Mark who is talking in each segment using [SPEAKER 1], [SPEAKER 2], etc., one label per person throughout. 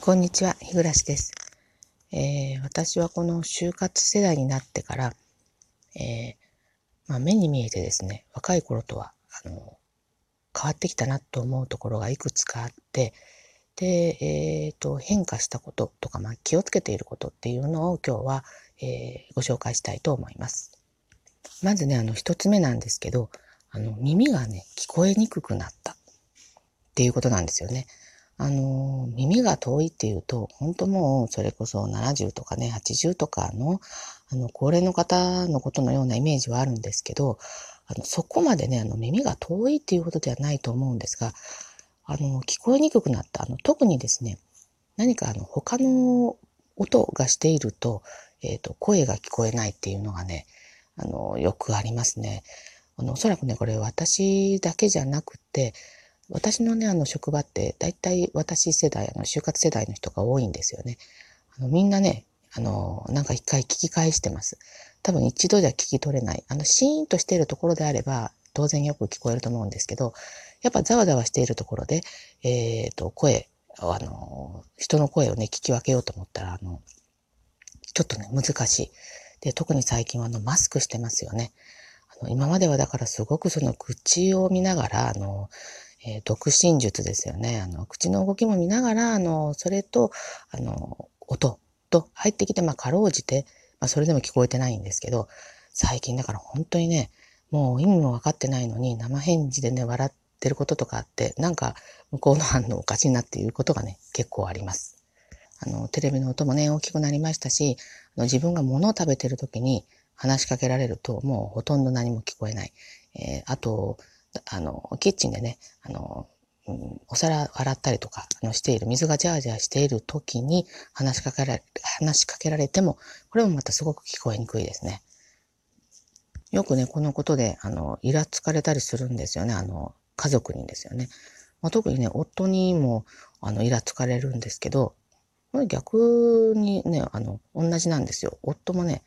[SPEAKER 1] こんにちは、日暮です、えー、私はこの就活世代になってから、えー、まあ、目に見えてですね、若い頃とは、あの、変わってきたなと思うところがいくつかあって、で、え、ー、と、変化したこととか、まあ、気をつけていることっていうのを今日は、えご紹介したいと思います。まずね、あの、一つ目なんですけど、あの、耳がね、聞こえにくくなったっていうことなんですよね。あの、耳が遠いっていうと、本当もうそれこそ70とかね、80とかの、あの、高齢の方のことのようなイメージはあるんですけど、あの、そこまでね、あの、耳が遠いっていうことではないと思うんですが、あの、聞こえにくくなった。あの、特にですね、何かあの、他の音がしていると、えっ、と、声が聞こえないっていうのがね、あの、よくありますね。あの、おそらくね、これ私だけじゃなくて、私のね、あの職場って、だいたい私世代、あの、就活世代の人が多いんですよね。あの、みんなね、あの、なんか一回聞き返してます。多分一度じゃ聞き取れない。あの、シーンとしているところであれば、当然よく聞こえると思うんですけど、やっぱざわざわしているところで、えっ、ー、と、声、あの、人の声をね、聞き分けようと思ったら、あの、ちょっとね、難しい。で、特に最近はあの、マスクしてますよね。あの、今まではだからすごくその口を見ながら、あの、えー、独身術ですよね。あの、口の動きも見ながら、あの、それと、あの、音と入ってきて、まあ、かろうじて、まあ、それでも聞こえてないんですけど、最近だから本当にね、もう意味も分かってないのに、生返事でね、笑ってることとかあって、なんか、向こうの反応おかしいなっていうことがね、結構あります。あの、テレビの音もね、大きくなりましたし、あの自分が物を食べてる時に話しかけられると、もうほとんど何も聞こえない。えー、あと、あの、キッチンでね、お皿洗ったりとかあのしている、水がジャージャーしている時に話しかけられ、話しかけられても、これもまたすごく聞こえにくいですね。よくね、このことで、あの、イラつかれたりするんですよね。あの、家族にですよね。まあ、特にね、夫にも、あの、イラつかれるんですけど、逆にね、あの、同じなんですよ。夫もね、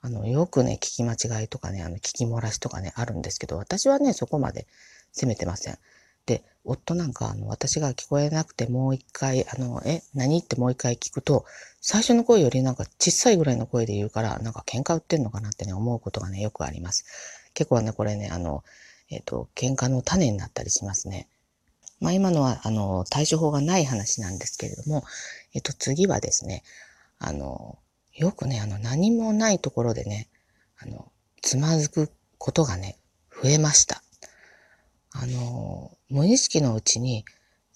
[SPEAKER 1] あの、よくね、聞き間違いとかね、あの、聞き漏らしとかね、あるんですけど、私はね、そこまで責めてません。で、夫なんか、あの、私が聞こえなくてもう一回、あの、え、何ってもう一回聞くと、最初の声よりなんか小さいぐらいの声で言うから、なんか喧嘩売ってんのかなってね、思うことがね、よくあります。結構ね、これね、あの、えっ、ー、と、喧嘩の種になったりしますね。まあ今のは、あの、対処法がない話なんですけれども、えっ、ー、と、次はですね、あの、よくね、あの、何もないところでね、あの、つまずくことがね、増えました。あの、無意識のうちに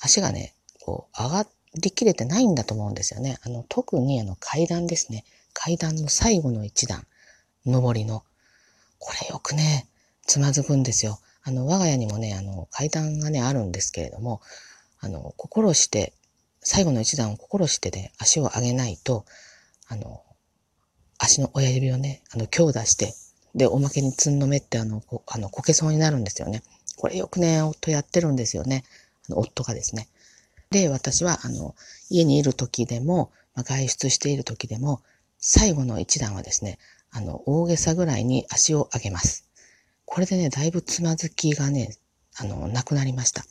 [SPEAKER 1] 足がね、こう、上がりきれてないんだと思うんですよね。あの、特にあの、階段ですね。階段の最後の一段、上りの。これよくね、つまずくんですよ。あの、我が家にもね、あの、階段がね、あるんですけれども、あの、心して、最後の一段を心してね、足を上げないと、あの、足の親指をね、あの、強打して、で、おまけにつんのめってあの、こあの、こけそうになるんですよね。これよくね、夫やってるんですよね。夫がですね。で、私は、あの、家にいる時でも、まあ、外出している時でも、最後の一段はですね、あの、大げさぐらいに足を上げます。これでね、だいぶつまずきがね、あの、なくなりました。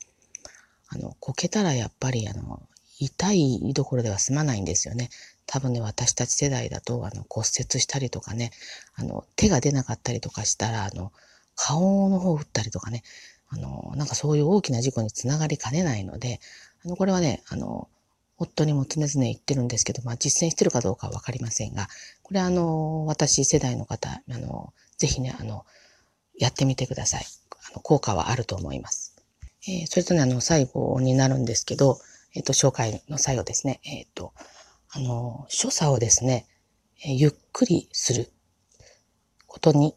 [SPEAKER 1] あの、こけたらやっぱり、あの、痛いどころでは済まないんですよね。多分ね、私たち世代だと、あの、骨折したりとかね、あの、手が出なかったりとかしたら、あの、顔の方を打ったりとかね、あの、なんかそういう大きな事故につながりかねないので、あの、これはね、あの、夫にも常々言ってるんですけど、まあ実践してるかどうかはわかりませんが、これあの、私世代の方、あの、ぜひね、あの、やってみてください。あの、効果はあると思います。えー、それとね、あの、最後になるんですけど、えっ、ー、と、紹介の最後ですね。えっ、ー、と、あの、所作をですね、えゆっくりすることに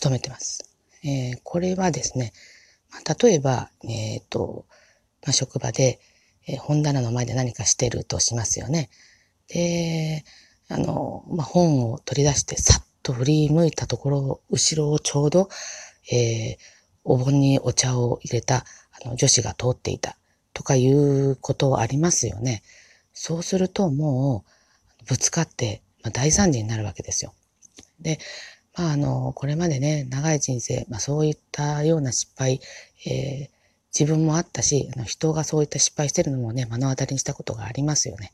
[SPEAKER 1] 努めてます。えー、これはですね、まあ、例えば、えっ、ー、と、まあ、職場で、えー、本棚の前で何かしてるとしますよね。で、あの、まあ、本を取り出してさっと振り向いたところ、後ろをちょうど、えー、お盆にお茶を入れたあの女子が通っていたとかいうことありますよね。そうするともうぶつかって、まあ、大惨事になるわけですよ。で、まああの、これまでね、長い人生、まあそういったような失敗、えー、自分もあったし、あの人がそういった失敗してるのもね、目の当たりにしたことがありますよね。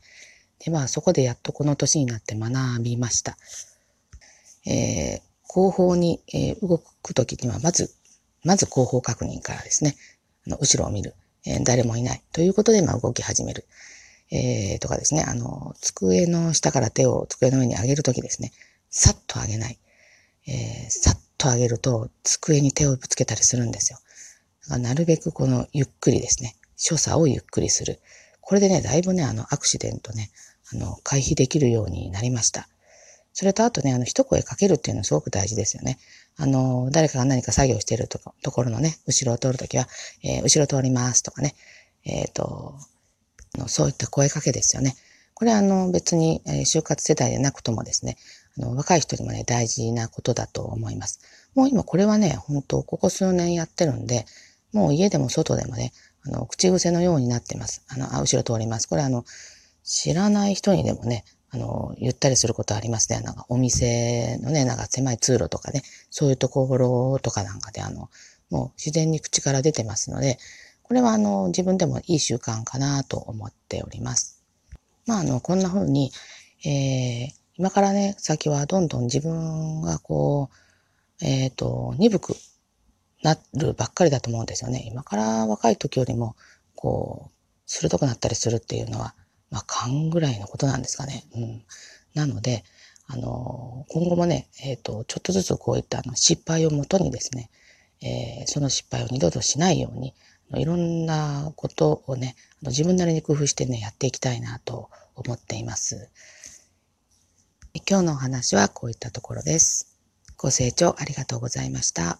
[SPEAKER 1] で、まあそこでやっとこの年になって学びました。えー、後方に、えー、動くときには、まず、まず後方確認からですね、あの後ろを見る、えー、誰もいない。ということで、まあ動き始める。えー、とかですね、あの、机の下から手を机の上に上げるときですね、さっと上げない。えー、さっと上げると机に手をぶつけたりするんですよ。だからなるべくこのゆっくりですね、所作をゆっくりする。これでね、だいぶね、あの、アクシデントね、あの、回避できるようになりました。それとあとね、あの、一声かけるっていうのすごく大事ですよね。あの、誰かが何か作業しているとかところのね、後ろを通るときは、えー、後ろ通りますとかね、えっ、ー、と、そういった声かけですよね。これはあの別に、え就活世代でなくともですね、あの若い人にもね、大事なことだと思います。もう今これはね、本当ここ数年やってるんで、もう家でも外でもね、あの、口癖のようになってます。あの、あ、後ろ通ります。これあの、知らない人にでもね、あの、言ったりすることありますね。なんかお店のね、なんか狭い通路とかね、そういうところとかなんかであの、もう自然に口から出てますので、これはあの、自分でもいい習慣かなと思っております。まああの、こんな風に、えー、今からね、先はどんどん自分がこう、えっ、ー、と、鈍くなるばっかりだと思うんですよね。今から若い時よりも、こう、鋭くなったりするっていうのは、まあ、勘ぐらいのことなんですかね。うん。なので、あの、今後もね、えっ、ー、と、ちょっとずつこういったあの失敗をもとにですね、えー、その失敗を二度としないように、いろんなことをね、自分なりに工夫してね、やっていきたいなと思っています。今日のお話はこういったところです。ご清聴ありがとうございました。